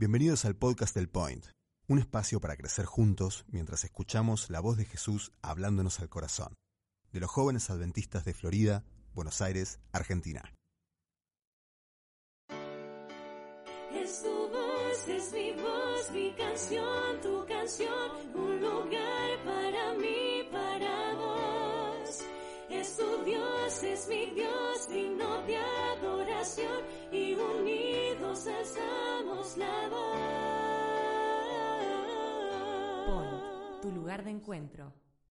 Bienvenidos al podcast del Point, un espacio para crecer juntos mientras escuchamos la voz de Jesús hablándonos al corazón, de los jóvenes adventistas de Florida, Buenos Aires, Argentina. Es tu voz, es mi voz, mi canción, tu canción, un lugar para mí, para vos. Es tu Dios, es mi Dios, digno de adoración Point, tu lugar de encuentro.